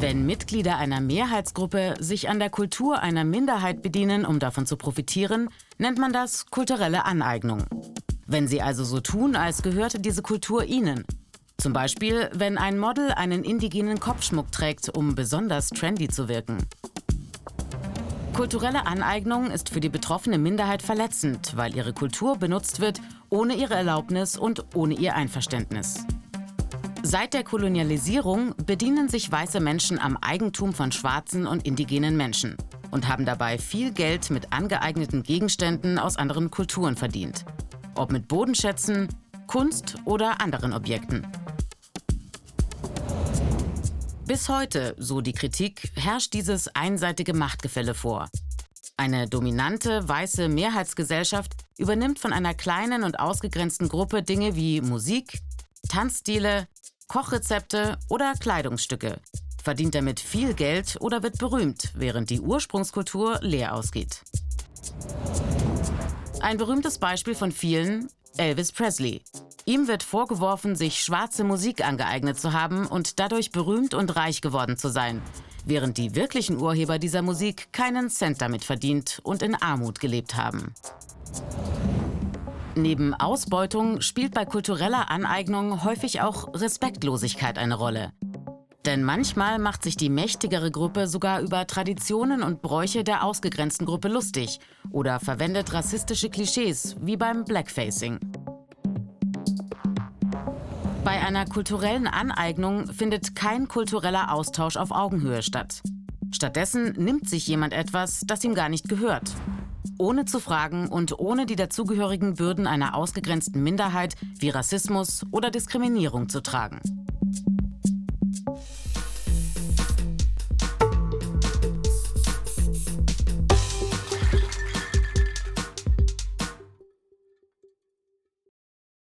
Wenn Mitglieder einer Mehrheitsgruppe sich an der Kultur einer Minderheit bedienen, um davon zu profitieren, nennt man das kulturelle Aneignung. Wenn sie also so tun, als gehörte diese Kultur ihnen. Zum Beispiel, wenn ein Model einen indigenen Kopfschmuck trägt, um besonders trendy zu wirken. Kulturelle Aneignung ist für die betroffene Minderheit verletzend, weil ihre Kultur benutzt wird, ohne ihre Erlaubnis und ohne ihr Einverständnis. Seit der Kolonialisierung bedienen sich weiße Menschen am Eigentum von schwarzen und indigenen Menschen und haben dabei viel Geld mit angeeigneten Gegenständen aus anderen Kulturen verdient. Ob mit Bodenschätzen, Kunst oder anderen Objekten. Bis heute, so die Kritik, herrscht dieses einseitige Machtgefälle vor. Eine dominante weiße Mehrheitsgesellschaft übernimmt von einer kleinen und ausgegrenzten Gruppe Dinge wie Musik, Tanzstile, Kochrezepte oder Kleidungsstücke, verdient damit viel Geld oder wird berühmt, während die Ursprungskultur leer ausgeht. Ein berühmtes Beispiel von vielen, Elvis Presley, Ihm wird vorgeworfen, sich schwarze Musik angeeignet zu haben und dadurch berühmt und reich geworden zu sein, während die wirklichen Urheber dieser Musik keinen Cent damit verdient und in Armut gelebt haben. Neben Ausbeutung spielt bei kultureller Aneignung häufig auch Respektlosigkeit eine Rolle. Denn manchmal macht sich die mächtigere Gruppe sogar über Traditionen und Bräuche der ausgegrenzten Gruppe lustig oder verwendet rassistische Klischees wie beim Blackfacing. Bei einer kulturellen Aneignung findet kein kultureller Austausch auf Augenhöhe statt. Stattdessen nimmt sich jemand etwas, das ihm gar nicht gehört. Ohne zu fragen und ohne die dazugehörigen Bürden einer ausgegrenzten Minderheit wie Rassismus oder Diskriminierung zu tragen.